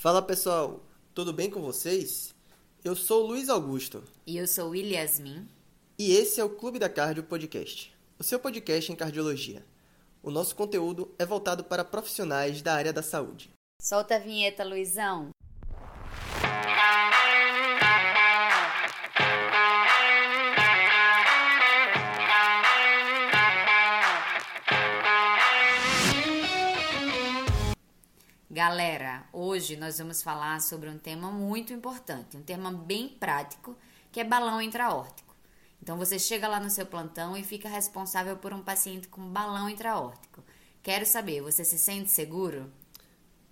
Fala pessoal, tudo bem com vocês? Eu sou o Luiz Augusto. E eu sou Yasmin. E esse é o Clube da Cardio Podcast, o seu podcast em cardiologia. O nosso conteúdo é voltado para profissionais da área da saúde. Solta a vinheta, Luizão. Galera, hoje nós vamos falar sobre um tema muito importante, um tema bem prático, que é balão intraórtico. Então você chega lá no seu plantão e fica responsável por um paciente com balão intraórtico. Quero saber, você se sente seguro?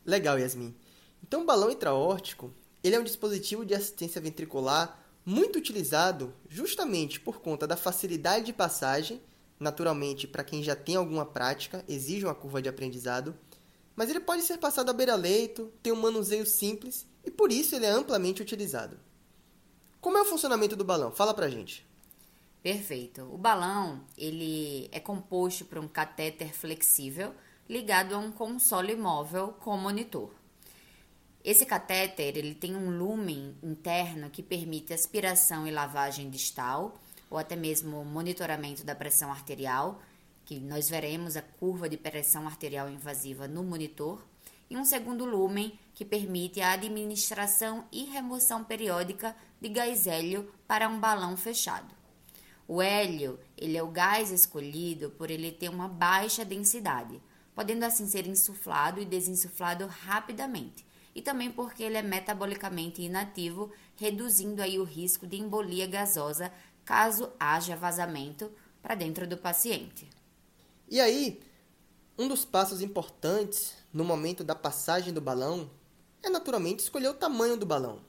Legal, Yasmin. Então, o balão intraórtico, ele é um dispositivo de assistência ventricular muito utilizado justamente por conta da facilidade de passagem, naturalmente, para quem já tem alguma prática, exige uma curva de aprendizado, mas ele pode ser passado à beira-leito, tem um manuseio simples e por isso ele é amplamente utilizado. Como é o funcionamento do balão? Fala pra gente. Perfeito. O balão, ele é composto por um catéter flexível ligado a um console móvel com monitor. Esse catéter, ele tem um lumen interno que permite aspiração e lavagem distal ou até mesmo monitoramento da pressão arterial que nós veremos a curva de pressão arterial invasiva no monitor, e um segundo lumen, que permite a administração e remoção periódica de gás hélio para um balão fechado. O hélio ele é o gás escolhido por ele ter uma baixa densidade, podendo assim ser insuflado e desinsuflado rapidamente, e também porque ele é metabolicamente inativo, reduzindo aí o risco de embolia gasosa caso haja vazamento para dentro do paciente. E aí, um dos passos importantes no momento da passagem do balão é naturalmente escolher o tamanho do balão.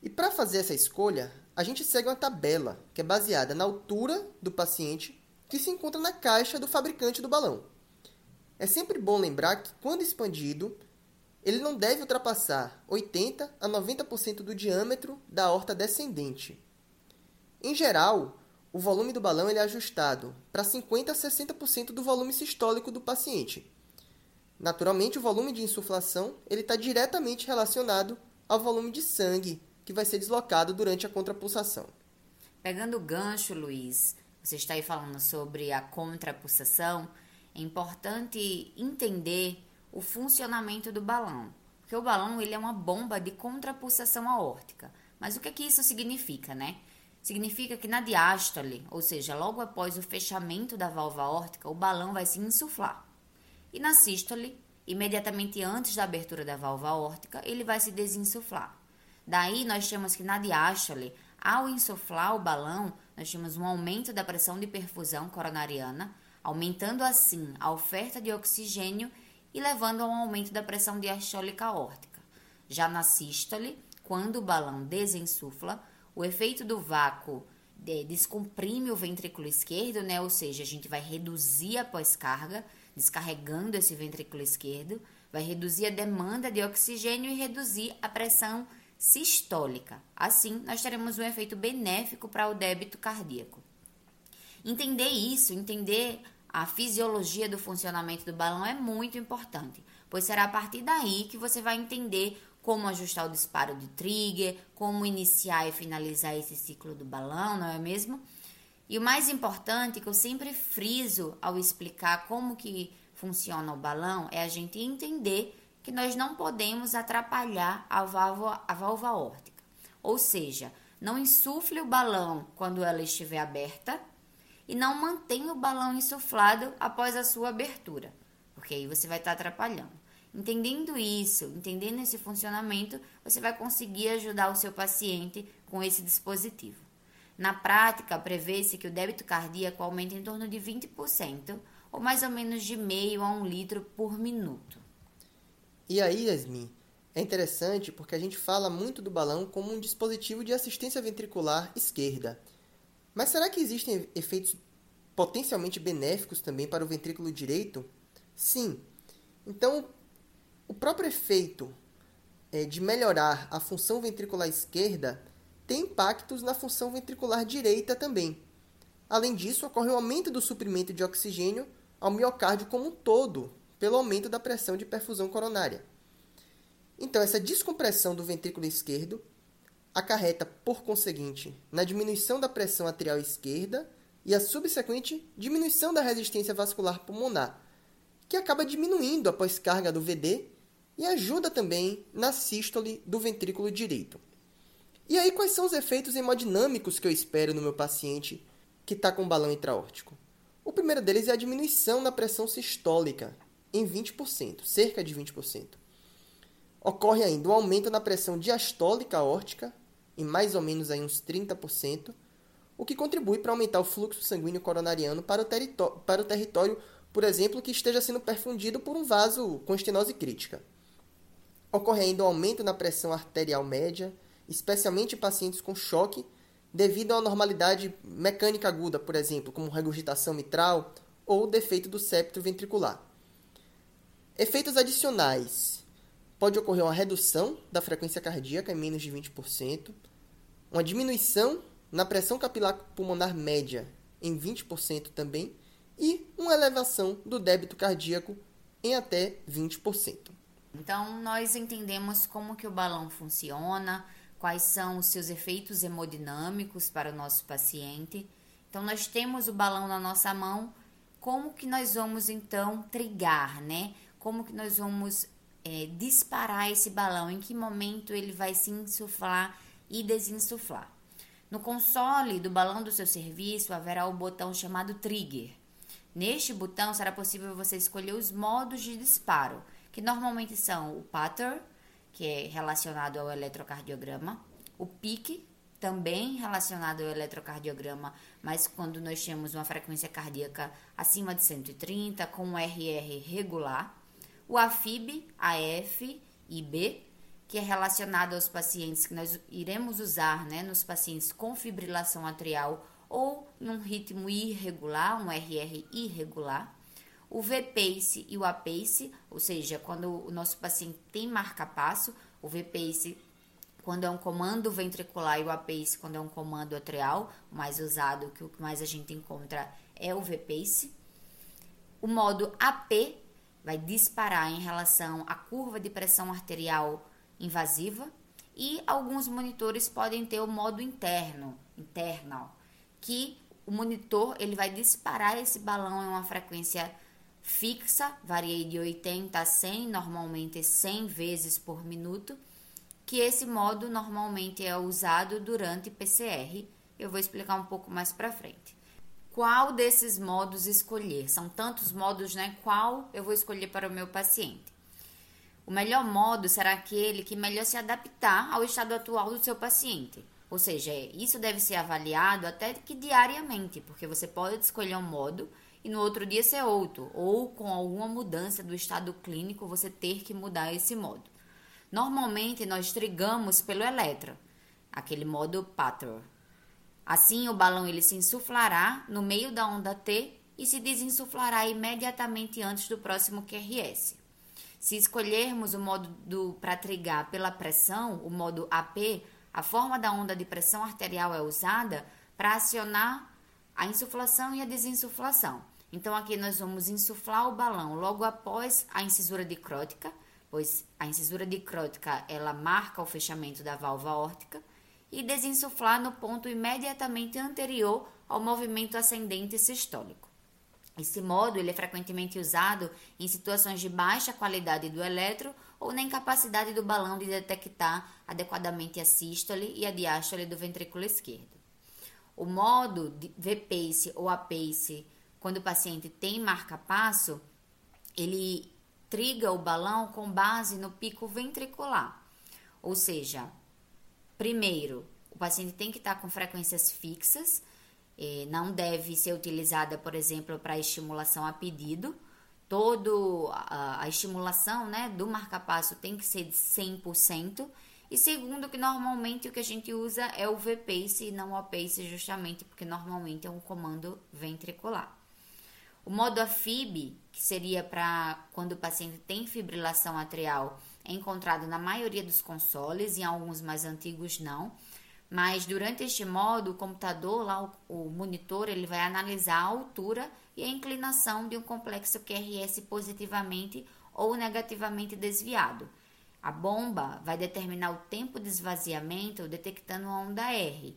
E para fazer essa escolha, a gente segue uma tabela que é baseada na altura do paciente que se encontra na caixa do fabricante do balão. É sempre bom lembrar que quando expandido, ele não deve ultrapassar 80 a 90% do diâmetro da horta descendente. Em geral, o volume do balão é ajustado para 50 a 60% do volume sistólico do paciente. Naturalmente, o volume de insuflação está diretamente relacionado ao volume de sangue que vai ser deslocado durante a contrapulsação. Pegando o gancho, Luiz, você está aí falando sobre a contrapulsação, é importante entender o funcionamento do balão, porque o balão ele é uma bomba de contrapulsação aórtica. Mas o que, é que isso significa, né? Significa que na diástole, ou seja, logo após o fechamento da válvula aórtica, o balão vai se insuflar. E na sístole, imediatamente antes da abertura da válvula aórtica, ele vai se desinsuflar. Daí nós temos que na diástole, ao insuflar o balão, nós temos um aumento da pressão de perfusão coronariana, aumentando assim a oferta de oxigênio e levando a um aumento da pressão diastólica aórtica. Já na sístole, quando o balão desinsufla, o efeito do vácuo de, descomprime o ventrículo esquerdo, né? Ou seja, a gente vai reduzir a pós-carga, descarregando esse ventrículo esquerdo, vai reduzir a demanda de oxigênio e reduzir a pressão sistólica. Assim, nós teremos um efeito benéfico para o débito cardíaco. Entender isso, entender a fisiologia do funcionamento do balão é muito importante, pois será a partir daí que você vai entender como ajustar o disparo de trigger, como iniciar e finalizar esse ciclo do balão, não é mesmo? E o mais importante que eu sempre friso ao explicar como que funciona o balão é a gente entender que nós não podemos atrapalhar a válvula, a válvula órtica. Ou seja, não insufle o balão quando ela estiver aberta e não mantenha o balão insuflado após a sua abertura, porque aí você vai estar atrapalhando. Entendendo isso, entendendo esse funcionamento, você vai conseguir ajudar o seu paciente com esse dispositivo. Na prática, prevê-se que o débito cardíaco aumente em torno de 20%, ou mais ou menos de meio a um litro por minuto. E aí, Yasmin, é interessante porque a gente fala muito do balão como um dispositivo de assistência ventricular esquerda. Mas será que existem efeitos potencialmente benéficos também para o ventrículo direito? Sim. Então, o próprio efeito é, de melhorar a função ventricular esquerda tem impactos na função ventricular direita também. Além disso, ocorre o aumento do suprimento de oxigênio ao miocárdio como um todo, pelo aumento da pressão de perfusão coronária. Então, essa descompressão do ventrículo esquerdo acarreta, por conseguinte, na diminuição da pressão arterial esquerda e a subsequente diminuição da resistência vascular pulmonar, que acaba diminuindo após carga do VD e ajuda também na sístole do ventrículo direito. E aí, quais são os efeitos hemodinâmicos que eu espero no meu paciente que está com balão intraórtico? O primeiro deles é a diminuição na pressão sistólica, em 20%, cerca de 20%. Ocorre ainda um aumento na pressão diastólica aórtica, em mais ou menos aí uns 30%, o que contribui para aumentar o fluxo sanguíneo coronariano para o, para o território, por exemplo, que esteja sendo perfundido por um vaso com estenose crítica. Ocorre ainda um aumento na pressão arterial média, especialmente em pacientes com choque, devido à anormalidade mecânica aguda, por exemplo, como regurgitação mitral ou defeito do septo ventricular. Efeitos adicionais pode ocorrer uma redução da frequência cardíaca em menos de 20%, uma diminuição na pressão capilar pulmonar média em 20% também e uma elevação do débito cardíaco em até 20%. Então, nós entendemos como que o balão funciona, quais são os seus efeitos hemodinâmicos para o nosso paciente. Então, nós temos o balão na nossa mão, como que nós vamos então trigar, né? Como que nós vamos é, disparar esse balão, em que momento ele vai se insuflar e desinsuflar. No console do balão do seu serviço haverá o botão chamado Trigger. Neste botão será possível você escolher os modos de disparo, que normalmente são o pattern, que é relacionado ao eletrocardiograma, o pique, também relacionado ao eletrocardiograma, mas quando nós temos uma frequência cardíaca acima de 130, com um RR regular, o AFib, AF e B, que é relacionado aos pacientes que nós iremos usar né, nos pacientes com fibrilação atrial ou em um ritmo irregular, um RR irregular. O VPACE e o APACE, ou seja, quando o nosso paciente tem marca-passo, o VPACE quando é um comando ventricular e o APACE quando é um comando atrial, o mais usado, que o que mais a gente encontra é o VPACE. O modo AP vai disparar em relação à curva de pressão arterial invasiva e alguns monitores podem ter o modo interno, internal, que o monitor ele vai disparar esse balão em uma frequência fixa, varia de 80 a 100, normalmente 100 vezes por minuto, que esse modo normalmente é usado durante PCR. Eu vou explicar um pouco mais para frente qual desses modos escolher. São tantos modos, né? Qual eu vou escolher para o meu paciente? O melhor modo será aquele que melhor se adaptar ao estado atual do seu paciente. Ou seja, isso deve ser avaliado até que diariamente, porque você pode escolher um modo e no outro dia ser outro, ou com alguma mudança do estado clínico você ter que mudar esse modo. Normalmente nós trigamos pelo eletro, aquele modo pattern. Assim, o balão ele se insuflará no meio da onda T e se desinsuflará imediatamente antes do próximo QRS. Se escolhermos o modo para trigar pela pressão, o modo AP, a forma da onda de pressão arterial é usada para acionar a insuflação e a desinsuflação. Então, aqui nós vamos insuflar o balão logo após a incisura dicrótica, pois a incisura dicrótica ela marca o fechamento da válvula órtica e desinsuflar no ponto imediatamente anterior ao movimento ascendente sistólico. Esse modo ele é frequentemente usado em situações de baixa qualidade do eletro ou na incapacidade do balão de detectar adequadamente a sístole e a diástole do ventrículo esquerdo. O modo de V-pace ou A-pace, quando o paciente tem marca-passo, ele triga o balão com base no pico ventricular, ou seja, Primeiro, o paciente tem que estar com frequências fixas, eh, não deve ser utilizada, por exemplo, para estimulação a pedido. Todo a, a estimulação né, do marcapasso tem que ser de 100%. E segundo, que normalmente o que a gente usa é o V-Pace e não o A-Pace, justamente porque normalmente é um comando ventricular. O modo AFib, que seria para quando o paciente tem fibrilação atrial, é encontrado na maioria dos consoles, em alguns mais antigos não. Mas durante este modo, o computador, lá o, monitor, ele vai analisar a altura e a inclinação de um complexo QRS positivamente ou negativamente desviado. A bomba vai determinar o tempo de esvaziamento detectando a onda R.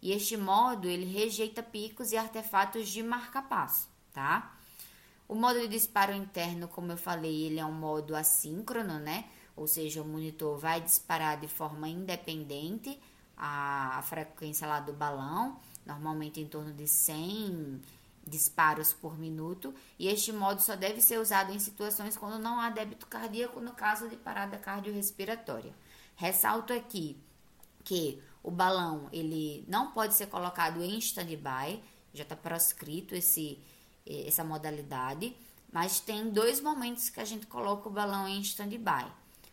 E este modo ele rejeita picos e artefatos de marca-passo, tá? O modo de disparo interno, como eu falei, ele é um modo assíncrono, né? Ou seja, o monitor vai disparar de forma independente a, a frequência lá do balão, normalmente em torno de 100 disparos por minuto, e este modo só deve ser usado em situações quando não há débito cardíaco, no caso de parada cardiorrespiratória. Ressalto aqui que o balão ele não pode ser colocado em stand-by, já está proscrito esse, essa modalidade, mas tem dois momentos que a gente coloca o balão em stand-by.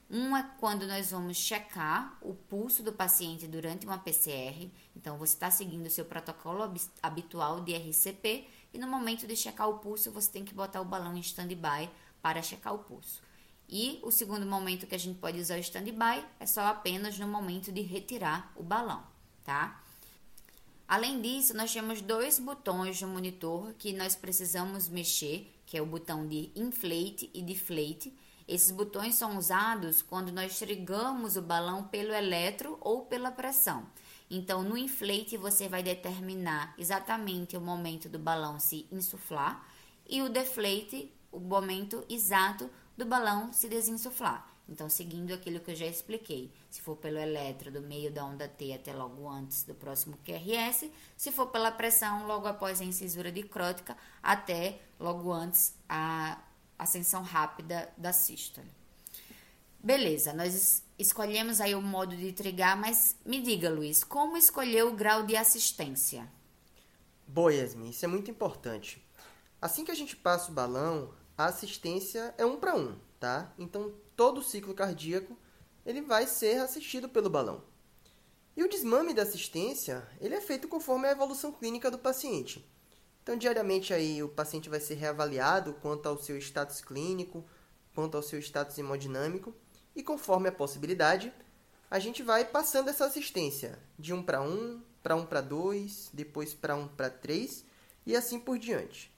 Um é quando nós vamos checar o pulso do paciente durante uma PCR. Então, você está seguindo o seu protocolo habitual de RCP e no momento de checar o pulso, você tem que botar o balão em stand-by para checar o pulso. E o segundo momento que a gente pode usar o stand-by é só apenas no momento de retirar o balão, tá? Além disso, nós temos dois botões no monitor que nós precisamos mexer, que é o botão de inflate e deflate. Esses botões são usados quando nós trigamos o balão pelo eletro ou pela pressão. Então, no inflate você vai determinar exatamente o momento do balão se insuflar e o deflate, o momento exato do balão se desinsuflar. Então, seguindo aquilo que eu já expliquei, se for pelo eletro do meio da onda T até logo antes do próximo QRS, se for pela pressão, logo após a incisura dicrótica até logo antes a ascensão rápida da sístole. Beleza, nós escolhemos aí o modo de trigar, mas me diga, Luiz, como escolher o grau de assistência? Boa, Yasmin, isso é muito importante. Assim que a gente passa o balão, a assistência é um para um, tá? Então todo o ciclo cardíaco ele vai ser assistido pelo balão. E o desmame da assistência ele é feito conforme a evolução clínica do paciente. Então diariamente aí o paciente vai ser reavaliado quanto ao seu status clínico, quanto ao seu status hemodinâmico e conforme a possibilidade a gente vai passando essa assistência de 1 para 1, para 1 para 2, depois para 1 para 3 e assim por diante.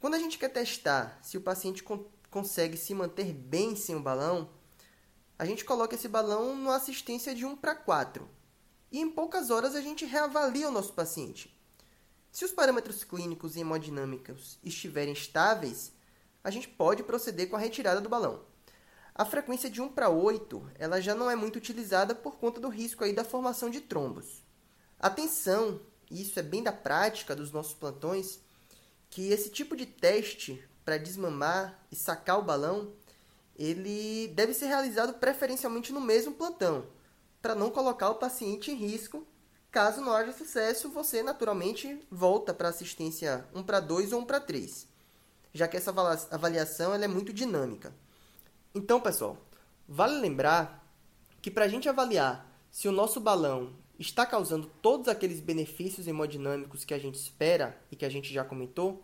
Quando a gente quer testar se o paciente consegue se manter bem sem o balão, a gente coloca esse balão numa assistência de 1 para 4. E em poucas horas a gente reavalia o nosso paciente. Se os parâmetros clínicos e hemodinâmicos estiverem estáveis, a gente pode proceder com a retirada do balão. A frequência de 1 para 8 ela já não é muito utilizada por conta do risco aí da formação de trombos. Atenção, isso é bem da prática dos nossos plantões, que esse tipo de teste para desmamar e sacar o balão, ele deve ser realizado preferencialmente no mesmo plantão, para não colocar o paciente em risco. Caso não haja sucesso, você naturalmente volta para assistência 1 para 2 ou 1 para 3, já que essa avaliação é muito dinâmica. Então, pessoal, vale lembrar que para a gente avaliar se o nosso balão está causando todos aqueles benefícios hemodinâmicos que a gente espera e que a gente já comentou,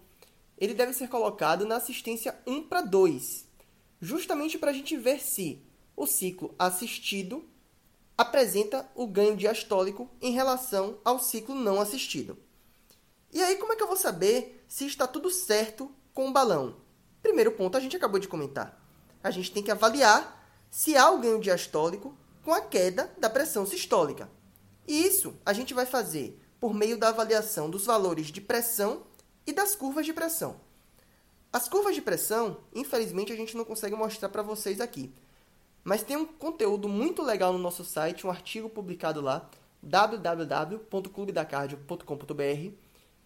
ele deve ser colocado na assistência 1 para 2, justamente para a gente ver se o ciclo assistido apresenta o ganho diastólico em relação ao ciclo não assistido. E aí, como é que eu vou saber se está tudo certo com o balão? Primeiro ponto, a gente acabou de comentar. A gente tem que avaliar se há o ganho diastólico com a queda da pressão sistólica. E isso a gente vai fazer por meio da avaliação dos valores de pressão e das curvas de pressão. As curvas de pressão, infelizmente, a gente não consegue mostrar para vocês aqui. Mas tem um conteúdo muito legal no nosso site, um artigo publicado lá, www.clubedacardio.com.br,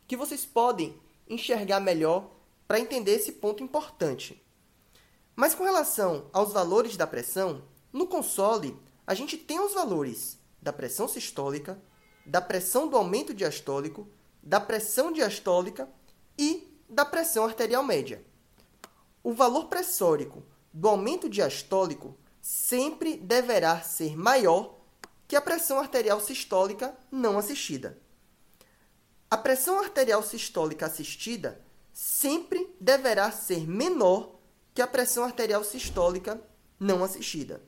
que vocês podem enxergar melhor para entender esse ponto importante. Mas com relação aos valores da pressão, no console a gente tem os valores da pressão sistólica, da pressão do aumento diastólico, da pressão diastólica e da pressão arterial média. O valor pressórico do aumento diastólico sempre deverá ser maior que a pressão arterial sistólica não assistida. A pressão arterial sistólica assistida sempre deverá ser menor que a pressão arterial sistólica não assistida.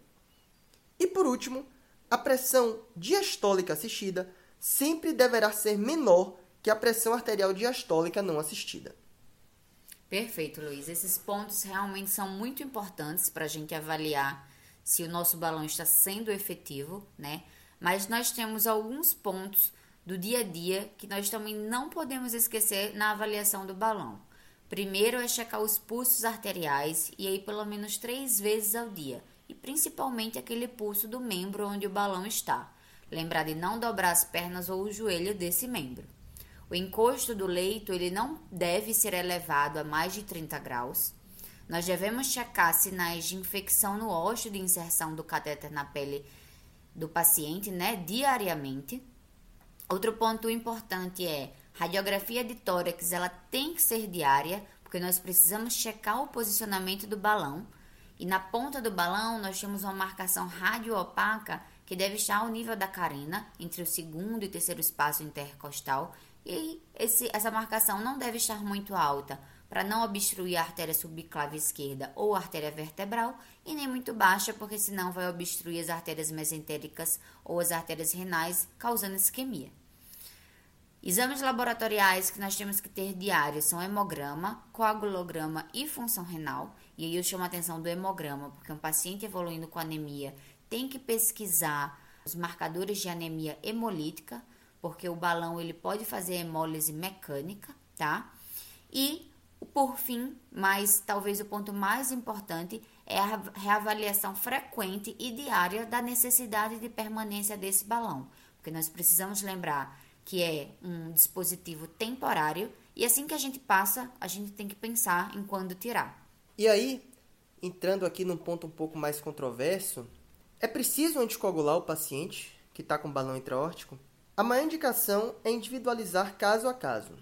E por último, a pressão diastólica assistida sempre deverá ser menor que a pressão arterial diastólica não assistida. Perfeito, Luiz. Esses pontos realmente são muito importantes para a gente avaliar se o nosso balão está sendo efetivo, né? Mas nós temos alguns pontos do dia a dia que nós também não podemos esquecer na avaliação do balão. Primeiro é checar os pulsos arteriais e aí pelo menos três vezes ao dia, e principalmente aquele pulso do membro onde o balão está. Lembrar de não dobrar as pernas ou o joelho desse membro. O encosto do leito ele não deve ser elevado a mais de 30 graus. Nós devemos checar sinais de infecção no ósseo de inserção do catéter na pele do paciente, né, diariamente. Outro ponto importante é radiografia de tórax, ela tem que ser diária, porque nós precisamos checar o posicionamento do balão. E na ponta do balão nós temos uma marcação radioopaca que deve estar ao nível da carina, entre o segundo e terceiro espaço intercostal, e esse, essa marcação não deve estar muito alta, para não obstruir a artéria subclave esquerda ou a artéria vertebral, e nem muito baixa, porque senão vai obstruir as artérias mesentéricas ou as artérias renais, causando isquemia. Exames laboratoriais que nós temos que ter diários são hemograma, coagulograma e função renal. E aí eu chamo a atenção do hemograma, porque um paciente evoluindo com anemia tem que pesquisar os marcadores de anemia hemolítica, porque o balão ele pode fazer hemólise mecânica, tá? E por fim, mas talvez o ponto mais importante é a reavaliação frequente e diária da necessidade de permanência desse balão, porque nós precisamos lembrar que é um dispositivo temporário e assim que a gente passa, a gente tem que pensar em quando tirar. E aí, entrando aqui num ponto um pouco mais controverso, é preciso anticoagular o paciente que está com balão intraórtico? A maior indicação é individualizar caso a caso.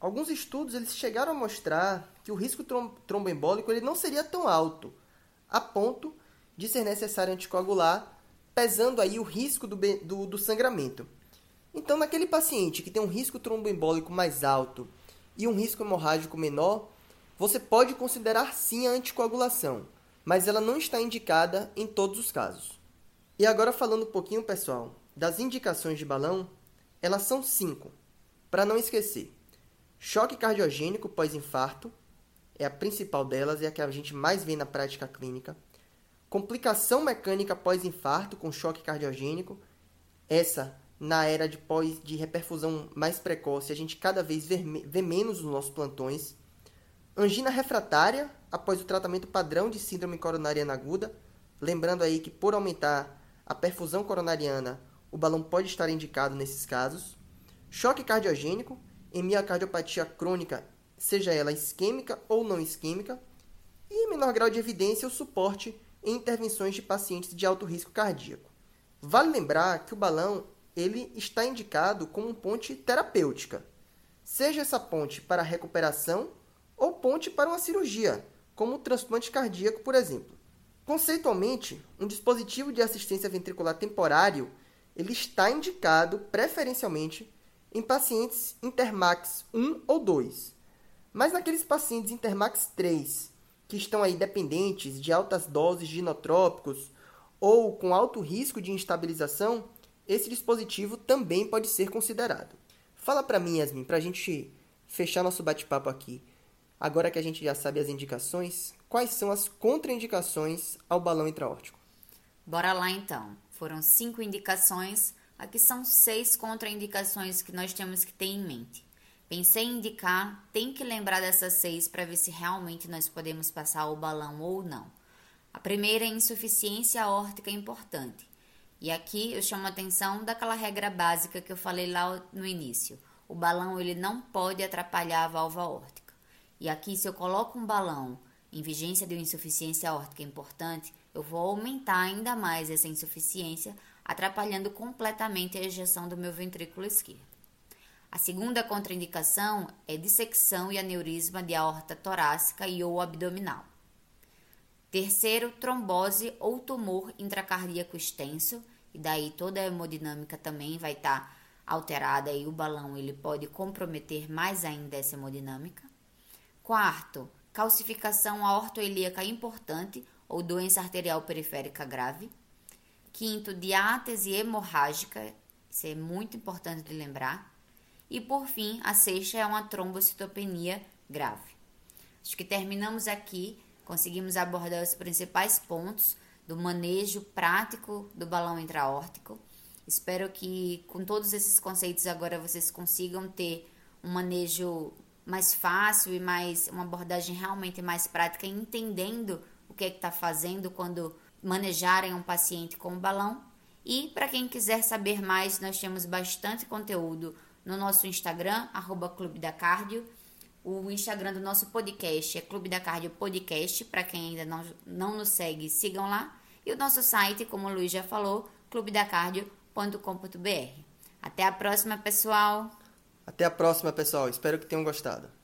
Alguns estudos eles chegaram a mostrar que o risco tromboembólico ele não seria tão alto, a ponto de ser necessário anticoagular, pesando aí o risco do, do, do sangramento. Então, naquele paciente que tem um risco tromboembólico mais alto e um risco hemorrágico menor, você pode considerar sim a anticoagulação, mas ela não está indicada em todos os casos. E agora falando um pouquinho, pessoal, das indicações de balão, elas são cinco, para não esquecer. Choque cardiogênico pós-infarto é a principal delas, é a que a gente mais vê na prática clínica. Complicação mecânica pós-infarto com choque cardiogênico. Essa, na era de pós de reperfusão mais precoce, a gente cada vez vê, vê menos nos nossos plantões. Angina refratária após o tratamento padrão de síndrome coronariana aguda. Lembrando aí que por aumentar a perfusão coronariana, o balão pode estar indicado nesses casos. Choque cardiogênico, em miocardiopatia crônica, seja ela isquêmica ou não isquêmica, e em menor grau de evidência o suporte em intervenções de pacientes de alto risco cardíaco. Vale lembrar que o balão ele está indicado como ponte terapêutica, seja essa ponte para recuperação ou ponte para uma cirurgia, como o transplante cardíaco, por exemplo. Conceitualmente, um dispositivo de assistência ventricular temporário ele está indicado preferencialmente em pacientes Intermax 1 ou 2. Mas naqueles pacientes Intermax 3, que estão aí dependentes de altas doses de inotrópicos ou com alto risco de instabilização, esse dispositivo também pode ser considerado. Fala para mim, Yasmin, para a gente fechar nosso bate-papo aqui. Agora que a gente já sabe as indicações, quais são as contraindicações ao balão intraórtico? Bora lá então. Foram cinco indicações Aqui são seis contraindicações que nós temos que ter em mente. Pensei em indicar, tem que lembrar dessas seis para ver se realmente nós podemos passar o balão ou não. A primeira é insuficiência aórtica importante. E aqui eu chamo a atenção daquela regra básica que eu falei lá no início. O balão ele não pode atrapalhar a válvula aórtica. E aqui se eu coloco um balão em vigência de uma insuficiência aórtica importante, eu vou aumentar ainda mais essa insuficiência atrapalhando completamente a ejeção do meu ventrículo esquerdo. A segunda contraindicação é dissecção e aneurisma de aorta torácica e ou abdominal. Terceiro, trombose ou tumor intracardíaco extenso, e daí toda a hemodinâmica também vai estar tá alterada e o balão ele pode comprometer mais ainda essa hemodinâmica. Quarto, calcificação aortoilíaca importante ou doença arterial periférica grave. Quinto, diátese hemorrágica, isso é muito importante de lembrar. E por fim, a sexta é uma trombocitopenia grave. Acho que terminamos aqui, conseguimos abordar os principais pontos do manejo prático do balão intraórtico. Espero que com todos esses conceitos agora vocês consigam ter um manejo mais fácil e mais uma abordagem realmente mais prática, entendendo o que é está fazendo quando manejarem um paciente com o balão. E para quem quiser saber mais, nós temos bastante conteúdo no nosso Instagram, arroba Clube da Cardio. O Instagram do nosso podcast é Clube da Cardio Podcast. Para quem ainda não, não nos segue, sigam lá. E o nosso site, como o Luiz já falou, clubedacardio.com.br. Até a próxima, pessoal! Até a próxima, pessoal. Espero que tenham gostado.